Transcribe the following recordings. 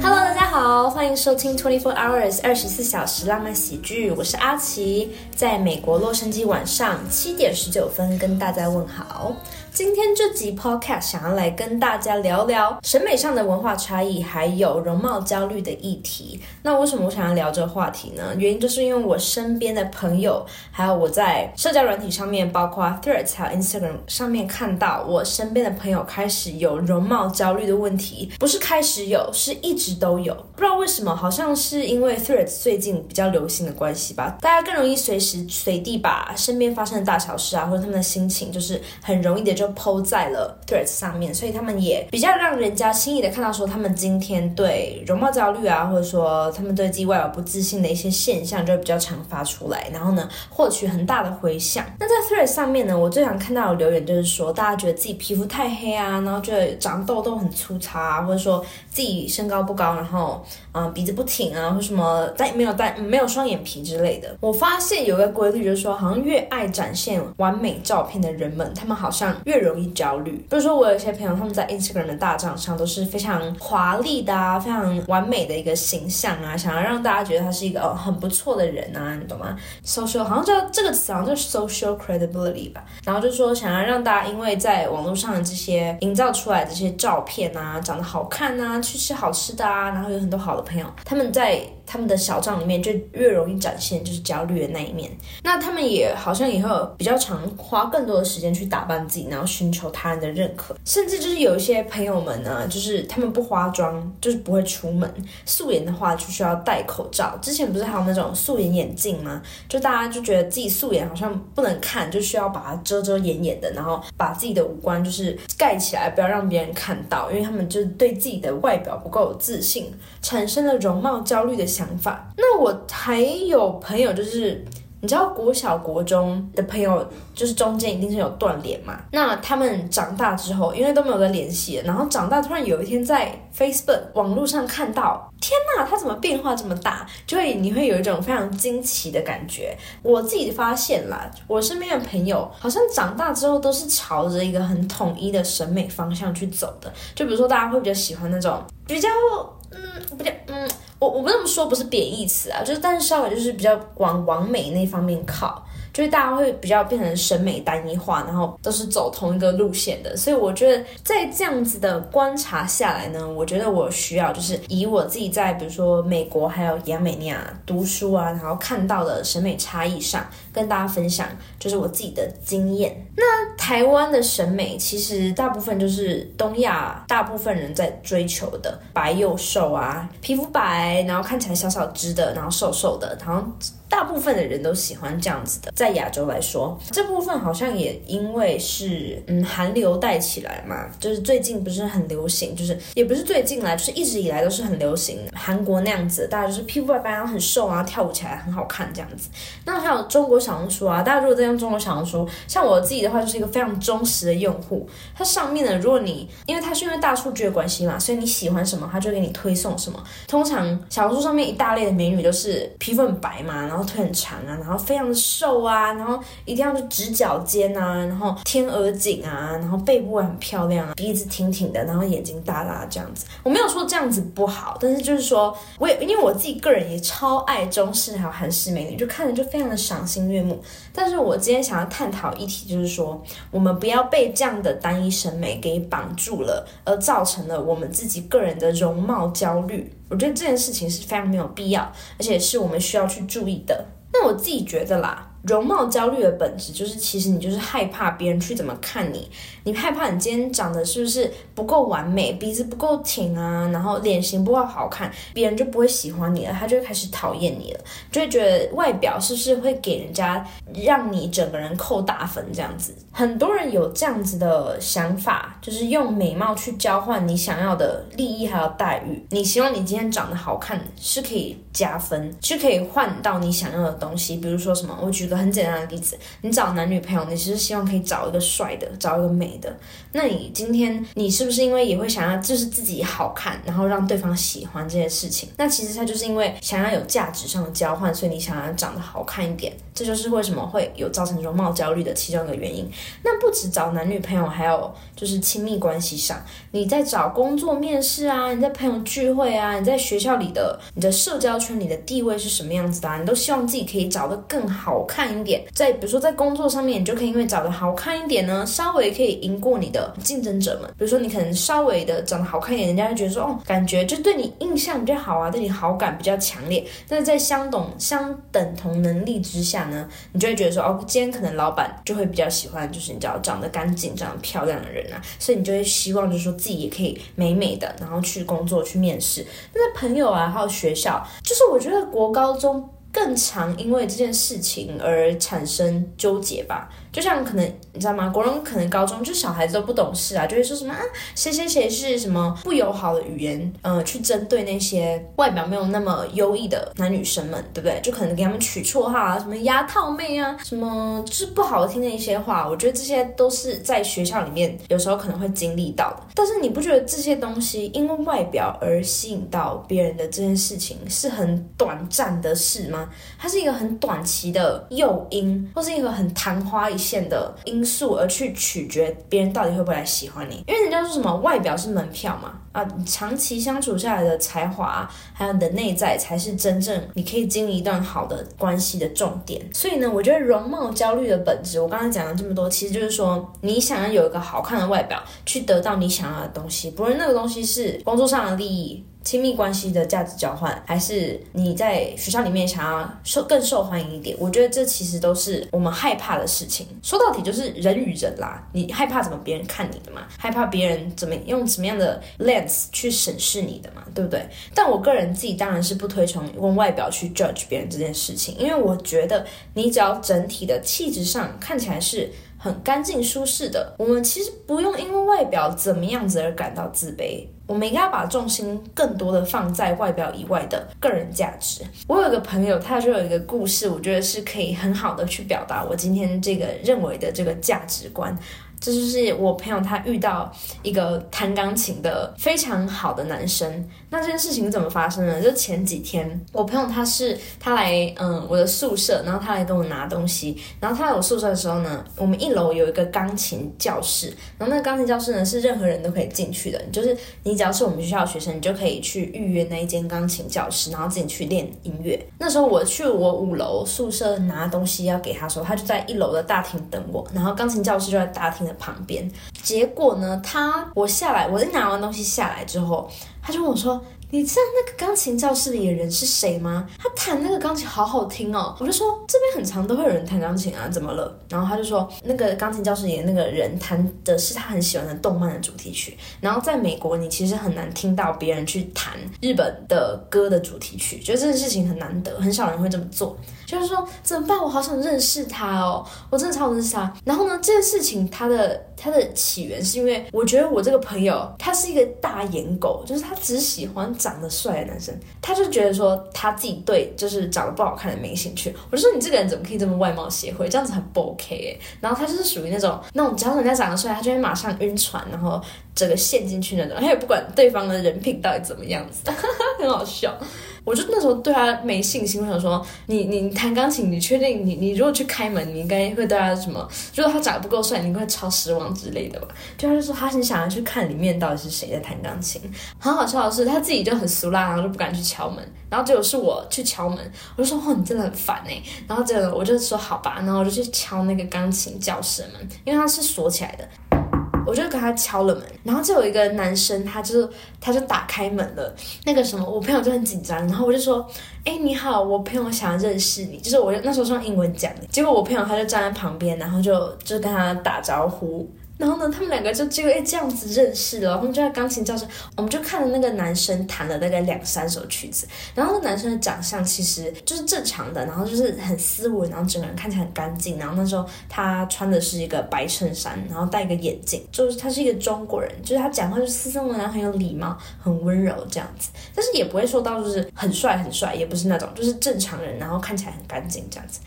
Hello，大家好，欢迎收听 Twenty Four Hours 二十四小时浪漫喜剧，我是阿奇，在美国洛杉矶晚上七点十九分跟大家问好。今天这集 Podcast 想要来跟大家聊聊审美上的文化差异，还有容貌焦虑的议题。那为什么我想要聊这个话题呢？原因就是因为我身边的朋友，还有我在社交软体上面，包括 Threads 还有 Instagram 上面看到，我身边的朋友开始有容貌焦虑的问题，不是开始有，是一直都有。不知道为什么，好像是因为 Threads 最近比较流行的关系吧，大家更容易随时随地把身边发生的大小事啊，或者他们的心情，就是很容易的就。就 PO 在了 Threads 上面，所以他们也比较让人家轻易的看到说他们今天对容貌焦虑啊，或者说他们对自己外表不自信的一些现象，就会比较常发出来，然后呢获取很大的回响。那在 Threads 上面呢，我最常看到的留言就是说，大家觉得自己皮肤太黑啊，然后觉得长痘痘很粗糙啊，或者说自己身高不高，然后嗯鼻子不挺啊，或什么带没有带没有双眼皮之类的。我发现有个规律就是说，好像越爱展现完美照片的人们，他们好像越越容易焦虑。比如说，我有一些朋友，他们在 Instagram 的大账上都是非常华丽的啊，非常完美的一个形象啊，想要让大家觉得他是一个哦很不错的人啊，你懂吗？Social 好像叫这个词，好像叫 social credibility 吧。然后就说想要让大家因为在网络上的这些营造出来的这些照片啊，长得好看啊，去吃好吃的啊，然后有很多好的朋友，他们在。他们的小账里面就越容易展现就是焦虑的那一面，那他们也好像以后比较常花更多的时间去打扮自己，然后寻求他人的认可，甚至就是有一些朋友们呢，就是他们不化妆，就是不会出门，素颜的话就需要戴口罩。之前不是还有那种素颜眼镜吗？就大家就觉得自己素颜好像不能看，就需要把它遮遮掩掩的，然后把自己的五官就是盖起来，不要让别人看到，因为他们就是对自己的外表不够自信，产生了容貌焦虑的想。法。那我还有朋友，就是你知道国小国中的朋友，就是中间一定是有断联嘛。那他们长大之后，因为都没有在联系，然后长大突然有一天在 Facebook 网络上看到，天呐，他怎么变化这么大？就会你会有一种非常惊奇的感觉。我自己发现啦，我身边的朋友好像长大之后都是朝着一个很统一的审美方向去走的。就比如说，大家会比较喜欢那种比较。嗯，不对嗯，我我不这么说不是贬义词啊，就是但是稍微就是比较往往美那方面靠。就是大家会比较变成审美单一化，然后都是走同一个路线的，所以我觉得在这样子的观察下来呢，我觉得我需要就是以我自己在比如说美国还有亚美尼亚读书啊，然后看到的审美差异上，跟大家分享就是我自己的经验。那台湾的审美其实大部分就是东亚大部分人在追求的白又瘦啊，皮肤白，然后看起来小小只的，然后瘦瘦的，然后。大部分的人都喜欢这样子的，在亚洲来说，这部分好像也因为是嗯韩流带起来嘛，就是最近不是很流行，就是也不是最近来，就是一直以来都是很流行韩国那样子，大家就是皮肤白白然后很瘦啊，跳舞起来很好看这样子。那还有中国小红书啊，大家如果在用中国小红书，像我自己的话就是一个非常忠实的用户，它上面呢，如果你因为它是因为大数据的关系嘛，所以你喜欢什么，它就给你推送什么。通常小红书上面一大类的美女都是皮肤很白嘛，然后。腿很长啊，然后非常的瘦啊，然后一定要是直角肩啊，然后天鹅颈啊，然后背部很漂亮啊，鼻子挺挺的，然后眼睛大大这样子。我没有说这样子不好，但是就是说，我也因为我自己个人也超爱中式还有韩式美女，就看着就非常的赏心悦目。但是我今天想要探讨一题，就是说，我们不要被这样的单一审美给绑住了，而造成了我们自己个人的容貌焦虑。我觉得这件事情是非常没有必要，而且是我们需要去注意的。那我自己觉得啦。容貌焦虑的本质就是，其实你就是害怕别人去怎么看你，你害怕你今天长得是不是不够完美，鼻子不够挺啊，然后脸型不够好看，别人就不会喜欢你了，他就开始讨厌你了，就会觉得外表是不是会给人家让你整个人扣大分这样子。很多人有这样子的想法，就是用美貌去交换你想要的利益还有待遇。你希望你今天长得好看，是可以加分，就可以换到你想要的东西。比如说什么，我举个很简单的例子，你找男女朋友，你其实希望可以找一个帅的，找一个美的。那你今天你是不是因为也会想要就是自己好看，然后让对方喜欢这件事情？那其实他就是因为想要有价值上的交换，所以你想要长得好看一点，这就是为什么会有造成容貌焦虑的其中一个原因。那不止找男女朋友，还有就是亲密关系上，你在找工作面试啊，你在朋友聚会啊，你在学校里的你的社交圈里的地位是什么样子的？你都希望自己可以找得更好看一点。在比如说在工作上面，你就可以因为找得好看一点呢，稍微可以赢过你的竞争者们。比如说你可能稍微的长得好看一点，人家就觉得说哦，感觉就对你印象比较好啊，对你好感比较强烈。但是在相等相等同能力之下呢，你就会觉得说哦，今天可能老板就会比较喜欢，就是你知道长得干净、长得漂亮的人啊，所以你就会希望就是说自己也可以美美的，然后去工作去面试。那在朋友啊，还有学校，就是我觉得国高中更常因为这件事情而产生纠结吧。就像可能你知道吗？国人可能高中就小孩子都不懂事啊，就会说什么啊，谁谁谁是什么不友好的语言，呃，去针对那些外表没有那么优异的男女生们，对不对？就可能给他们取绰号啊，什么牙套妹啊，什么就是不好听的一些话。我觉得这些都是在学校里面有时候可能会经历到的。但是你不觉得这些东西因为外表而吸引到别人的这件事情是很短暂的事吗？它是一个很短期的诱因，或是一个很昙花一。线的因素而去取决别人到底会不会来喜欢你，因为人家说什么外表是门票嘛，啊，长期相处下来的才华，还有你的内在才是真正你可以经营一段好的关系的重点。所以呢，我觉得容貌焦虑的本质，我刚才讲了这么多，其实就是说你想要有一个好看的外表，去得到你想要的东西，不论那个东西是工作上的利益。亲密关系的价值交换，还是你在学校里面想要受更受欢迎一点？我觉得这其实都是我们害怕的事情。说到底就是人与人啦，你害怕怎么别人看你的嘛？害怕别人怎么用什么样的 lens 去审视你的嘛？对不对？但我个人自己当然是不推崇用外表去 judge 别人这件事情，因为我觉得你只要整体的气质上看起来是。很干净舒适的，我们其实不用因为外表怎么样子而感到自卑，我们应该把重心更多的放在外表以外的个人价值。我有一个朋友，他就有一个故事，我觉得是可以很好的去表达我今天这个认为的这个价值观。这就是我朋友他遇到一个弹钢琴的非常好的男生。那这件事情怎么发生呢？就前几天，我朋友他是他来嗯我的宿舍，然后他来跟我拿东西。然后他来我宿舍的时候呢，我们一楼有一个钢琴教室，然后那个钢琴教室呢是任何人都可以进去的，就是你只要是我们学校的学生，你就可以去预约那一间钢琴教室，然后自己去练音乐。那时候我去我五楼宿舍拿东西要给他的时候，他就在一楼的大厅等我，然后钢琴教室就在大厅的旁边。结果呢，他我下来，我一拿完东西下来之后。他就跟我说：“你知道那个钢琴教室里的人是谁吗？他弹那个钢琴好好听哦。”我就说：“这边很长都会有人弹钢琴啊，怎么了？”然后他就说：“那个钢琴教室里的那个人弹的是他很喜欢的动漫的主题曲。然后在美国，你其实很难听到别人去弹日本的歌的主题曲，觉得这件事情很难得，很少人会这么做。就是说怎么办？我好想认识他哦，我真的超认识他。然后呢，这件事情他的。”它的起源是因为我觉得我这个朋友他是一个大眼狗，就是他只喜欢长得帅的男生，他就觉得说他自己对就是长得不好看的没兴趣。我就说你这个人怎么可以这么外貌协会，这样子很不 OK 哎。然后他就是属于那种那种只要人家长得帅，他就会马上晕船，然后整个陷进去那种，他也不管对方的人品到底怎么样子，很好笑。我就那时候对他没信心，我想说，你你弹钢琴，你确定你你如果去开门，你应该会对他什么？如果他长得不够帅，你会超失望之类的吧？就他就说他很想要去看里面到底是谁在弹钢琴。很好笑的是，他自己就很俗辣，然后就不敢去敲门，然后结果是我去敲门，我就说哦，你真的很烦哎。然后这个我就说好吧，然后我就去敲那个钢琴教室门，因为它是锁起来的。我就跟他敲了门，然后就有一个男生，他就是他就打开门了。那个什么，我朋友就很紧张，然后我就说：“哎，你好，我朋友想要认识你。”就是我那时候是用英文讲的，结果我朋友他就站在旁边，然后就就跟他打招呼。然后呢，他们两个就就哎这样子认识了，他们就在钢琴教室，我们就看了那个男生弹了大概两三首曲子，然后那男生的长相其实就是正常的，然后就是很斯文，然后整个人看起来很干净，然后那时候他穿的是一个白衬衫，然后戴一个眼镜，就是他是一个中国人，就是他讲话就斯斯文文，很有礼貌，很温柔这样子，但是也不会说到就是很帅很帅，也不是那种就是正常人，然后看起来很干净这样子。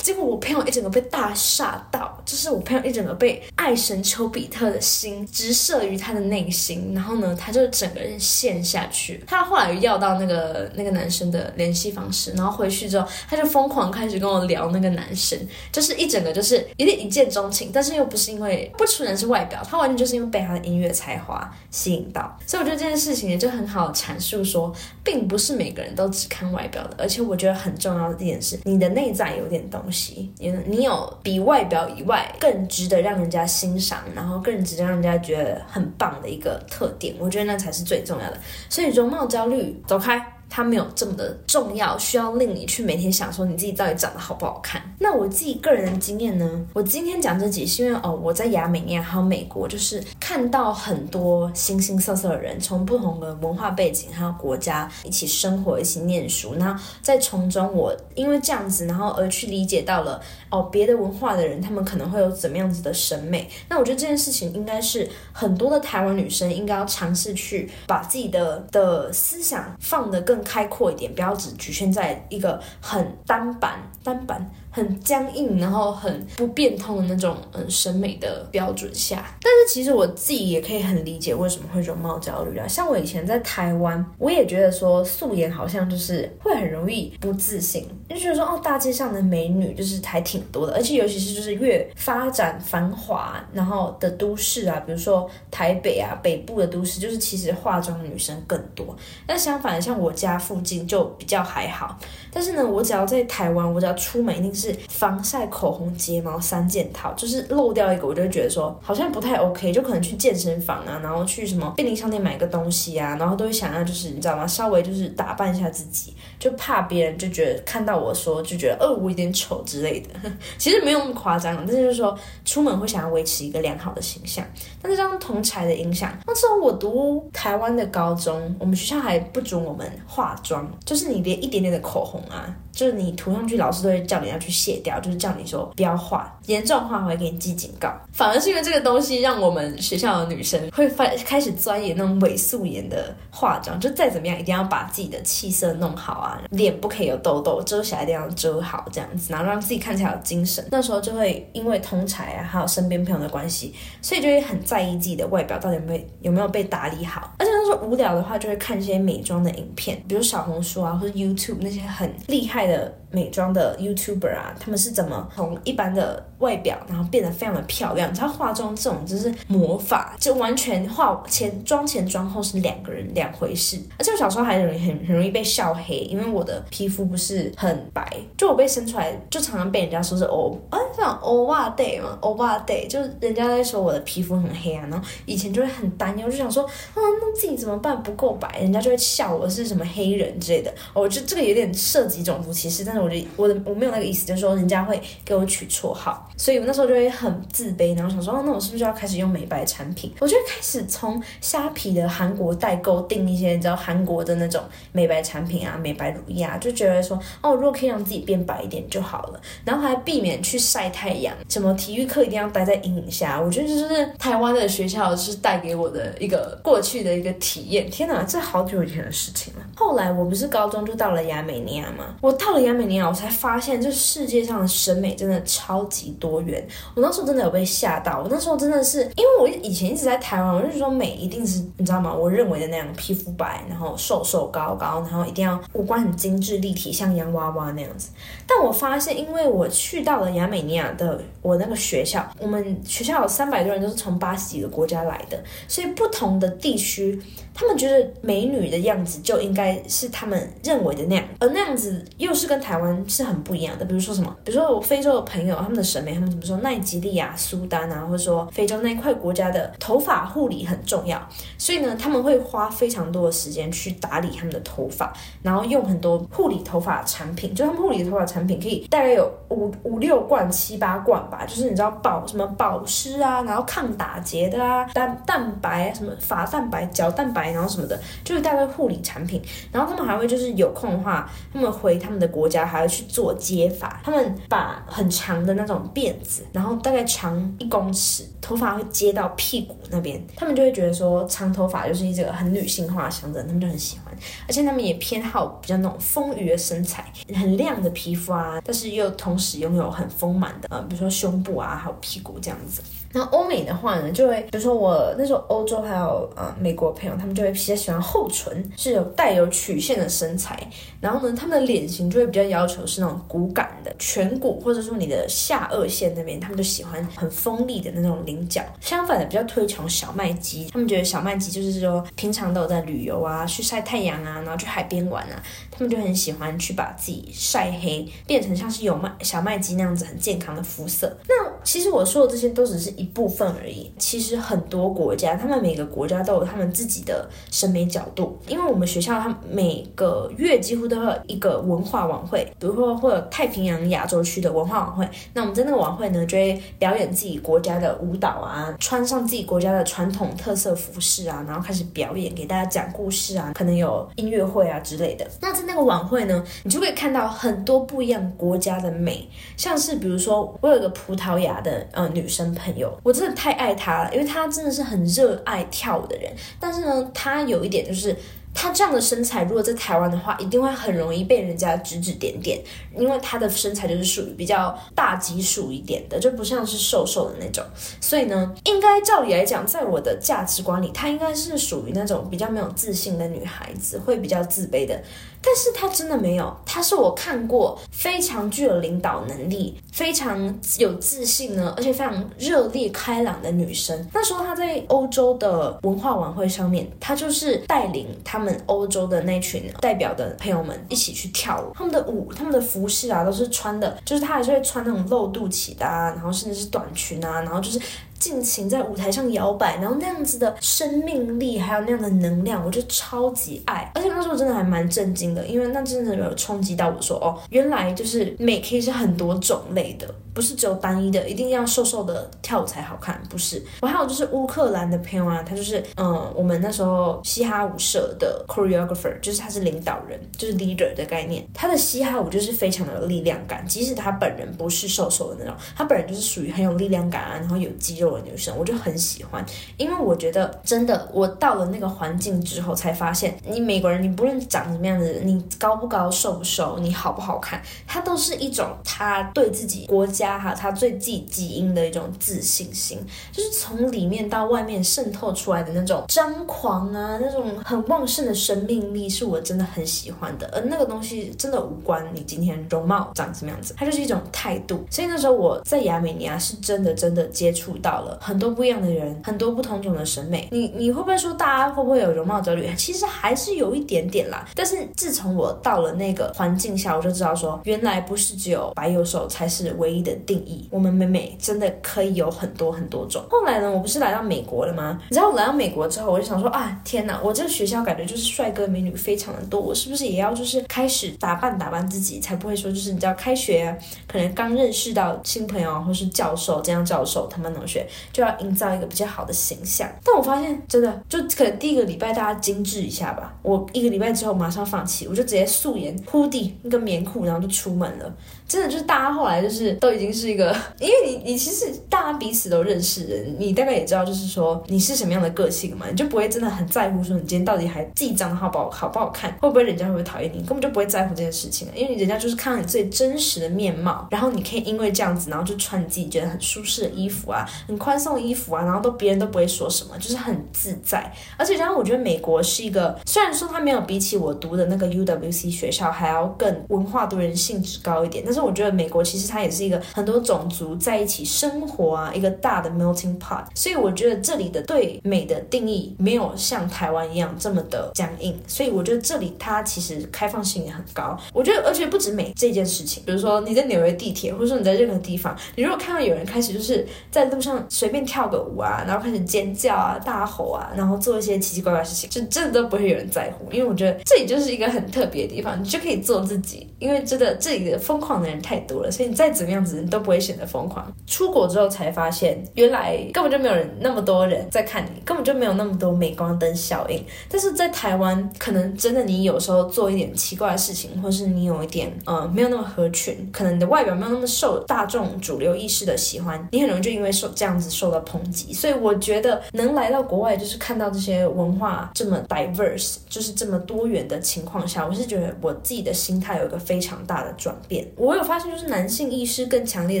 结果我朋友一整个被大吓到，就是我朋友一整个被爱神丘比特的心直射于他的内心，然后呢，他就整个人陷下去。他后来要到那个那个男生的联系方式，然后回去之后，他就疯狂开始跟我聊那个男生，就是一整个就是有点一见钟情，但是又不是因为不纯然是外表，他完全就是因为被他的音乐才华吸引到。所以我觉得这件事情也就很好阐述说，并不是每个人都只看外表的，而且我觉得很重要的一点是，你的内在有点东西。你你有比外表以外更值得让人家欣赏，然后更值得让人家觉得很棒的一个特点，我觉得那才是最重要的。所以容貌焦虑，走开。它没有这么的重要，需要令你去每天想说你自己到底长得好不好看。那我自己个人的经验呢？我今天讲这集是因为哦，我在亚美尼亚还有美国，就是看到很多形形色色的人，从不同的文化背景还有国家一起生活、一起念书。那在从中，我因为这样子，然后而去理解到了哦，别的文化的人他们可能会有怎么样子的审美。那我觉得这件事情应该是很多的台湾女生应该要尝试去把自己的的思想放得更。开阔一点，不要只局限在一个很单板、单板。很僵硬，然后很不变通的那种嗯审美的标准下，但是其实我自己也可以很理解为什么会容貌焦虑啊。像我以前在台湾，我也觉得说素颜好像就是会很容易不自信，就觉得说哦大街上的美女就是还挺多的，而且尤其是就是越发展繁华然后的都市啊，比如说台北啊北部的都市，就是其实化妆的女生更多。但相反的，像我家附近就比较还好。但是呢，我只要在台湾，我只要出门一定是。是防晒、口红、睫毛三件套，就是漏掉一个，我就觉得说好像不太 OK，就可能去健身房啊，然后去什么便利商店买个东西啊，然后都会想要就是你知道吗？稍微就是打扮一下自己，就怕别人就觉得看到我说就觉得哦我有点丑之类的。其实没有那么夸张，但是就是说出门会想要维持一个良好的形象。但是这样同才的影响，那时候我读台湾的高中，我们学校还不准我们化妆，就是你连一点点的口红啊。就是你涂上去，老师都会叫你要去卸掉，就是叫你说不要画，严重画会给你记警告。反而是因为这个东西，让我们学校的女生会发开始钻研那种伪素颜的化妆，就再怎么样一定要把自己的气色弄好啊，脸不可以有痘痘，遮瑕一定要遮好这样子，然后让自己看起来有精神。那时候就会因为通才啊，还有身边朋友的关系，所以就会很在意自己的外表到底有没有有没有被打理好。而且那时候无聊的话，就会看一些美妆的影片，比如小红书啊，或者 YouTube 那些很厉害。的的美妆的 YouTuber 啊，他们是怎么从一般的外表，然后变得非常的漂亮？你知道化妆这种就是魔法，就完全化前妆前妆后是两个人两回事。而且我小时候还容易很很容易被笑黑，因为我的皮肤不是很白，就我被生出来就常常被人家说是欧啊，像欧巴 day 嘛，欧巴 day，就是人家在说我的皮肤很黑啊。然后以前就会很担忧，就想说啊，那自己怎么办？不够白，人家就会笑我是什么黑人之类的。我觉得这个有点涉及种族。歧视，但是我觉得我的我没有那个意思，就是说人家会给我取绰号，所以我那时候就会很自卑，然后想说，哦，那我是不是要开始用美白产品？我就开始从虾皮的韩国代购订一些，你知道韩国的那种美白产品啊，美白乳液啊，就觉得说，哦，如果可以让自己变白一点就好了，然后还避免去晒太阳，什么体育课一定要待在阴影下，我觉得这是台湾的学校是带给我的一个过去的一个体验。天哪，这好久以前的事情了。后来我不是高中就到了亚美尼亚吗？我到。了亚美尼我才发现这世界上的审美真的超级多元。我那时候真的有被吓到。我那时候真的是，因为我以前一直在台湾，我就说美一定是你知道吗？我认为的那样，皮肤白，然后瘦瘦高高，然后一定要五官很精致立体，像洋娃娃那样子。但我发现，因为我去到了亚美尼亚的我那个学校，我们学校有三百多人都是从八十几个国家来的，所以不同的地区，他们觉得美女的样子就应该是他们认为的那样，而那样子又。是跟台湾湾是很不一样的。比如说什么，比如说我非洲的朋友，他们的审美，他们怎么说？奈及利亚、苏丹啊，或者说非洲那一块国家的头发护理很重要，所以呢，他们会花非常多的时间去打理他们的头发，然后用很多护理头发产品。就他们护理头发产品可以大概有五五六罐、七八罐吧，就是你知道保什么保湿啊，然后抗打结的啊，蛋蛋白什么发蛋白、角蛋白，然后什么的，就是大概护理产品。然后他们还会就是有空的话，他们回他们的国家还要去做接发，他们把很长的那种辫子，然后大概长一公尺，头发会接到屁股那边，他们就会觉得说长头发就是一个很女性化的象征，他们就很喜欢，而且他们也偏好比较那种丰腴的身材，很亮的皮肤啊，但是又同时拥有很丰满的，呃，比如说胸部啊，还有屁股这样子。那欧美的话呢，就会比如说我那时候欧洲还有呃美国朋友，他们就会比较喜欢厚唇，是有带有曲线的身材。然后呢，他们的脸型就会比较要求是那种骨感的颧骨，或者说你的下颚线那边，他们就喜欢很锋利的那种棱角。相反的，比较推崇小麦肌，他们觉得小麦肌就是说平常都有在旅游啊，去晒太阳啊，然后去海边玩啊，他们就很喜欢去把自己晒黑，变成像是有麦小麦肌那样子很健康的肤色。那其实我说的这些都只是一部分而已。其实很多国家，他们每个国家都有他们自己的审美角度。因为我们学校，它每个月几乎都有一个文化晚会，比如说会有太平洋亚洲区的文化晚会。那我们在那个晚会呢，就会表演自己国家的舞蹈啊，穿上自己国家的传统特色服饰啊，然后开始表演，给大家讲故事啊，可能有音乐会啊之类的。那在那个晚会呢，你就会看到很多不一样国家的美，像是比如说，我有个葡萄牙的呃女生朋友，我真的太爱她了，因为她真的是很热爱跳舞的人。但是呢，她有一点就是。她这样的身材，如果在台湾的话，一定会很容易被人家指指点点，因为她的身材就是属于比较大基数一点的，就不像是瘦瘦的那种。所以呢，应该照理来讲，在我的价值观里，她应该是属于那种比较没有自信的女孩子，会比较自卑的。但是她真的没有，她是我看过非常具有领导能力、非常有自信呢，而且非常热烈开朗的女生。那时候她在欧洲的文化晚会上面，她就是带领他们欧洲的那群代表的朋友们一起去跳舞。他们的舞、他们的服饰啊，都是穿的，就是她还是会穿那种露肚脐的啊，然后甚至是短裙啊，然后就是尽情在舞台上摇摆，然后那样子的生命力还有那样的能量，我就超级爱。而且那时候真的还蛮震惊的，因为那真的有冲击到我说，哦，原来就是美可以是很多种类的，不是只有单一的，一定要瘦瘦的跳舞才好看，不是。我还有就是乌克兰的朋友啊，他就是嗯，我们那时候嘻哈舞社的 choreographer，就是他是领导人，就是 leader 的概念。他的嘻哈舞就是非常的有力量感，即使他本人不是瘦瘦的那种，他本人就是属于很有力量感啊，然后有肌肉女生，我就很喜欢。因为我觉得真的，我到了那个环境之后，才发现，你美国人，你不论长什么样的人，你高不高、瘦不瘦，你好不好看，他都是一种他对自己国家哈，他对自己基因的一种自信心，就是从里面到外面渗透出来的那种张狂啊，那种很旺盛的生命力，是我真的很喜欢的。而那个东西真的无关你今天容貌长什么样子，它就是一种态度。所以那时候我在亚美尼亚是真的真的接触到了很多不一样的人，很多不同种的审美。你你会不会说大家会不会有容貌焦虑？其实还是有一点点啦。但是自从我到了那个环境下，我就知道说，原来不是只有白幼瘦才是唯一的定义。我们美美真的可以有很多很多种。后来呢，我不是来到美国了吗？你知道我来到美国之后，我就想说啊，天哪，我这个学校感觉就是帅哥美女非常的多，我是不是也要就是开始打扮打扮自己，才不会说就是你知道开学可能刚认识到新朋友或是教授这样教授他们同学就要营造一个比较好的形象。但我发现真的就可能第一个礼拜大家精致一下吧，我一个礼拜之后马上放弃，我就直接素颜铺地一个棉裤，然后就出门了。真的就是大家后来就是都已经是一个，因为你你其实大家彼此都认识人，你大概也知道就是说你是什么样的个性嘛，你就不会真的很在乎说你今天到底还自己长得好不好好不好看，会不会人家会不会讨厌你，根本就不会在乎这件事情，因为人家就是看到你最真实的面貌，然后你可以因为这样子，然后就穿你自己觉得很舒适的衣服啊，很宽松的衣服啊，然后都别人都不会说什么，就是很自在。而且，然后我觉得美国是一个，虽然说它没有比起我读的那个 UWC 学校还要更文化多元性质高一点，但是我觉得美国其实它也是一个很多种族在一起生活啊，一个大的 melting pot。所以我觉得这里的对美的定义没有像台湾一样这么的僵硬，所以我觉得这里它其实开放性也很高。我觉得，而且不止美这件事情，比如说你在纽约地铁，或者说你在任何地方，你如果看到有人开始就是在路上随便跳个舞啊，然后开始尖叫啊、大吼啊，然后做一些奇奇怪怪的事情，就真的都不会有人在乎，因为我觉得这里就是一个很特别的地方，你就可以做自己。因为真的这里的疯狂的人太多了，所以你再怎么样子，你都不会显得疯狂。出国之后才发现，原来根本就没有人那么多人在看你，根本就没有那么多镁光灯效应。但是在台湾，可能真的你有时候做一点奇怪的事情，或是你有一点呃没有那么合群，可能你的外表没有那么受大众主流意识的喜欢，你很容易就因为受这样样子受到抨击。所以我觉得能来到国外，就是看到这些文化这么 diverse，就是这么多元的情况下，我是觉得我自己的心态有一个非常大的转变。我有发现，就是男性意识更强烈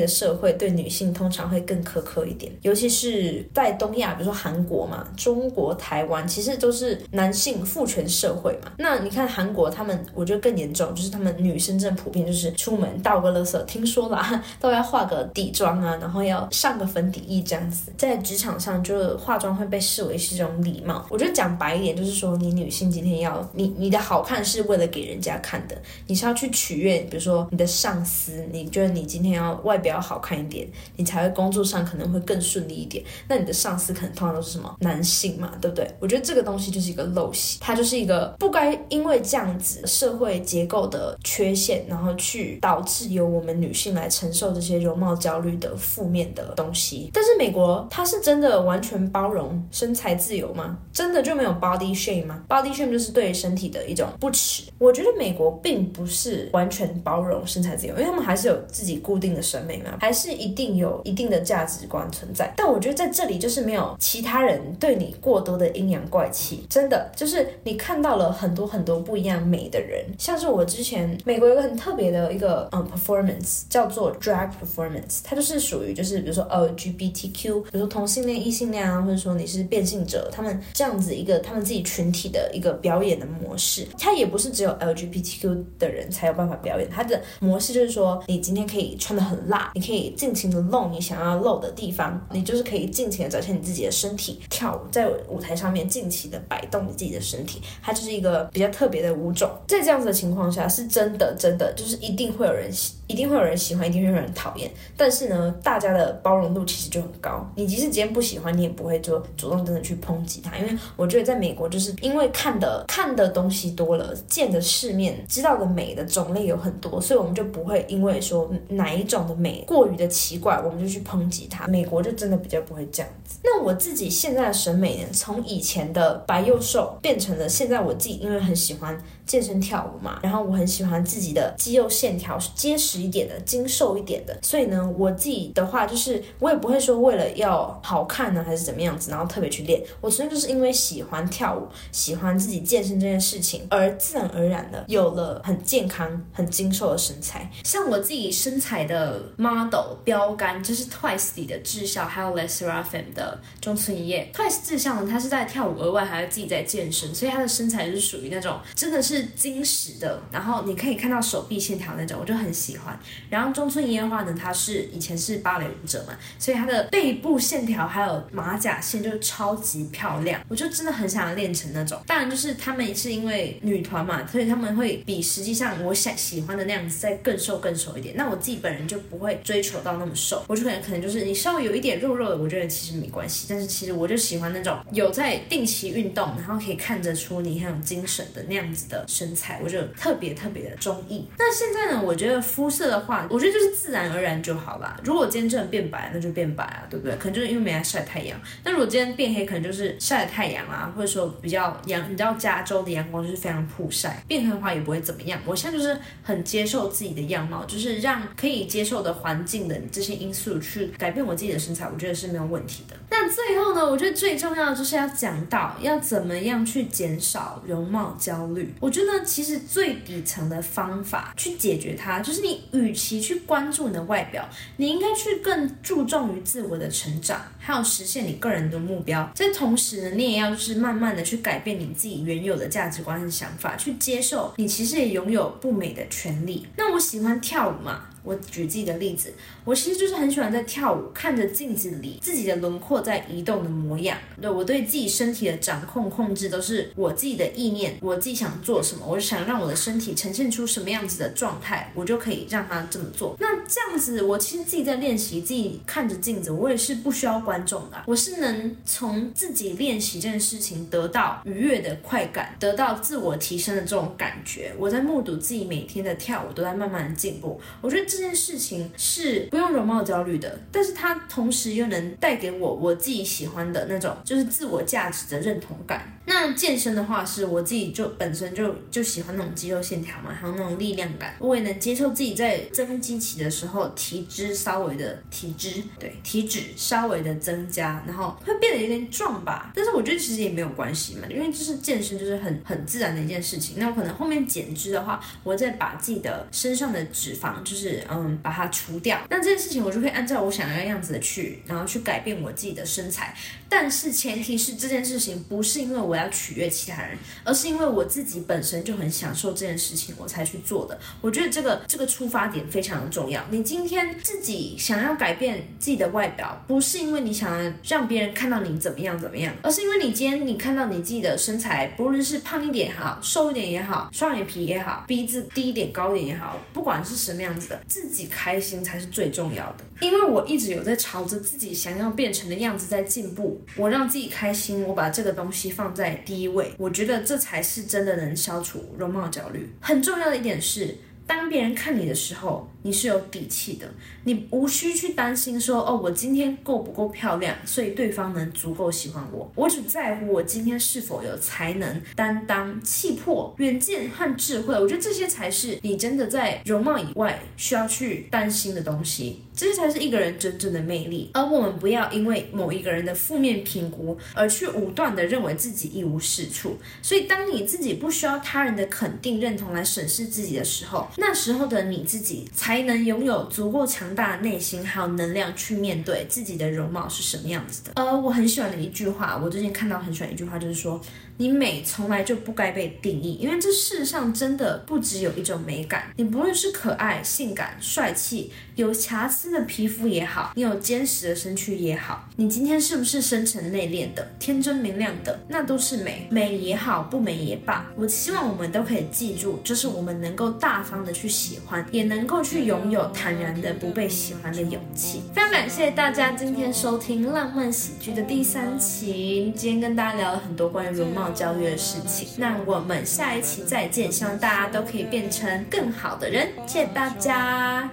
的社会，对女性通常会更苛刻一点，尤其是在东亚，比如说韩国嘛、中国、台湾，其实都是男性父权社会嘛。那你看韩国，他们我觉得更严重，就是他们女生真的普遍就是出门倒个垃圾，听说啦，都要化个底妆啊，然后要上个粉底液这样子。在职场上，就是化妆会被视为是一种礼貌。我觉得讲白一点，就是说你女性今天要你你的好看是为了给人家看的，你是要去取悦，比如说你的上司，你觉得你今天要外表好看一点，你才会工作上可能会更顺利一点。那你的上司可能通常都是什么男性嘛，对不对？我觉得这个东西就是一个陋习，它就是一个不该因为这样子社会结构的缺陷，然后去导致由我们女性来承受这些容貌焦虑的负面的东西。但是美国它是真的完全包容身材自由吗？真的就没有 body shame 吗？body shame 就是对身体的一种不耻。我觉得美国并不是完全包容身材自由，因为他们还是有自己固定的审美嘛，还是一定有一定的价值观存在。但我觉得在这里就是没有其他人对你过多的阴阳怪气，真的就是你看到了很多很多不一样美的人，像是我之前美国有个很特别的一个嗯 performance 叫做 drag performance，它就是属于就是比如说 LGBT TQ，比如说同性恋、异性恋啊，或者说你是变性者，他们这样子一个他们自己群体的一个表演的模式，它也不是只有 LGBTQ 的人才有办法表演，它的模式就是说你今天可以穿的很辣，你可以尽情的露你想要露的地方，你就是可以尽情的展现你自己的身体，跳舞在舞台上面尽情的摆动你自己的身体，它就是一个比较特别的舞种。在这样子的情况下，是真的真的就是一定会有人，一定会有人喜欢，一定会有人讨厌。但是呢，大家的包容度其实就很高。你即使今天不喜欢，你也不会就主动真的去抨击他，因为我觉得在美国就是因为看的看的东西多了，见的世面，知道的美的种类有很多，所以我们就不会因为说哪一种的美过于的奇怪，我们就去抨击它。美国就真的比较不会这样子。那我自己现在的审美呢，从以前的白又瘦变成了现在我自己，因为很喜欢健身跳舞嘛，然后我很喜欢自己的肌肉线条是结实一点的、精瘦一点的，所以呢，我自己的话就是我也不会说为了要好看呢还是怎么样子，然后特别去练。我纯粹就是因为喜欢跳舞，喜欢自己健身这件事情，而自然而然的有了很健康、很精瘦的身材。像我自己身材的 model 标杆就是 Twice 里的智孝，还有 Les Seraphim 的中村一叶。Twice 智孝呢，他是在跳舞，额外还要自己在健身，所以他的身材是属于那种真的是是金石的，然后你可以看到手臂线条那种，我就很喜欢。然后中村一叶的话呢，他是以前是芭蕾舞者嘛，所以他的背部线条还有马甲线就超级漂亮，我就真的很想要练成那种。当然就是他们是因为女团嘛，所以他们会比实际上我想喜欢的那样子再更瘦更瘦一点。那我自己本人就不会追求到那么瘦，我就可能可能就是你稍微有一点肉肉的，我觉得其实没关系。但是其实我就喜欢那种有在定期运动，然后可以看得出你很有精神的那样子的身材，我就特别特别的中意。那现在呢，我觉得肤色的话，我觉得就是自然而然就好啦。如果今天真的变白，那就变白啊，对不对？可能就是因为没来晒太阳。那如果今天变黑，可能就是晒了太阳啊，或者说比较阳，你知道加州的阳光就是非常曝晒，变黑的话也不会怎么样。我现在就是很接受自己的样貌，就是让可以接受的环境的这些因素去改变我自己的身材，我觉得是没有问题的。那最后呢，我觉得最重要的就是要讲到要怎么样去减少容貌焦虑。我觉得其实最底层的方法去解决它，就是你与其去关注你的外表，你应该去更注重于自我的成长，还有实现你个人的目标。在同时呢，你也要就是慢慢的去改变你自己原有的价值观和想法，去接受你其实也拥有不美的权利。那我喜欢跳舞嘛。我举自己的例子，我其实就是很喜欢在跳舞，看着镜子里自己的轮廓在移动的模样。对我对自己身体的掌控控制都是我自己的意念，我自己想做什么，我想让我的身体呈现出什么样子的状态，我就可以让他这么做。那这样子，我其实自己在练习，自己看着镜子，我也是不需要观众的，我是能从自己练习这件事情得到愉悦的快感，得到自我提升的这种感觉。我在目睹自己每天的跳舞都在慢慢的进步，我觉得。这件事情是不用容貌焦虑的，但是它同时又能带给我我自己喜欢的那种，就是自我价值的认同感。那健身的话，是我自己就本身就就喜欢那种肌肉线条嘛，还有那种力量感。我也能接受自己在增肌期的时候体脂稍微的体脂，对体脂稍微的增加，然后会变得有点壮吧。但是我觉得其实也没有关系嘛，因为就是健身就是很很自然的一件事情。那我可能后面减脂的话，我再把自己的身上的脂肪就是。嗯，把它除掉，那这件事情我就会按照我想要样子的去，然后去改变我自己的身材。但是前提是这件事情不是因为我要取悦其他人，而是因为我自己本身就很享受这件事情，我才去做的。我觉得这个这个出发点非常的重要。你今天自己想要改变自己的外表，不是因为你想要让别人看到你怎么样怎么样，而是因为你今天你看到你自己的身材，不论是胖一点也好，瘦一点也好，双眼皮也好，鼻子低一点高一点也好，不管是什么样子的。自己开心才是最重要的，因为我一直有在朝着自己想要变成的样子在进步。我让自己开心，我把这个东西放在第一位，我觉得这才是真的能消除容貌焦虑。很重要的一点是，当别人看你的时候。你是有底气的，你无需去担心说哦，我今天够不够漂亮，所以对方能足够喜欢我。我只在乎我今天是否有才能、担当、气魄、远见和智慧。我觉得这些才是你真的在容貌以外需要去担心的东西，这些才是一个人真正的魅力。而我们不要因为某一个人的负面评估而去武断的认为自己一无是处。所以，当你自己不需要他人的肯定、认同来审视自己的时候，那时候的你自己才。才能拥有足够强大的内心，还有能量去面对自己的容貌是什么样子的。呃，我很喜欢的一句话，我最近看到很喜欢一句话，就是说。你美从来就不该被定义，因为这世上真的不只有一种美感。你不论是可爱、性感、帅气，有瑕疵的皮肤也好，你有坚实的身躯也好，你今天是不是深沉内敛的、天真明亮的，那都是美。美也好，不美也罢，我希望我们都可以记住，就是我们能够大方的去喜欢，也能够去拥有坦然的不被喜欢的勇气。非常感谢大家今天收听浪漫喜剧的第三期，今天跟大家聊了很多关于容貌。焦虑的事情，那我们下一期再见，希望大家都可以变成更好的人，谢谢大家。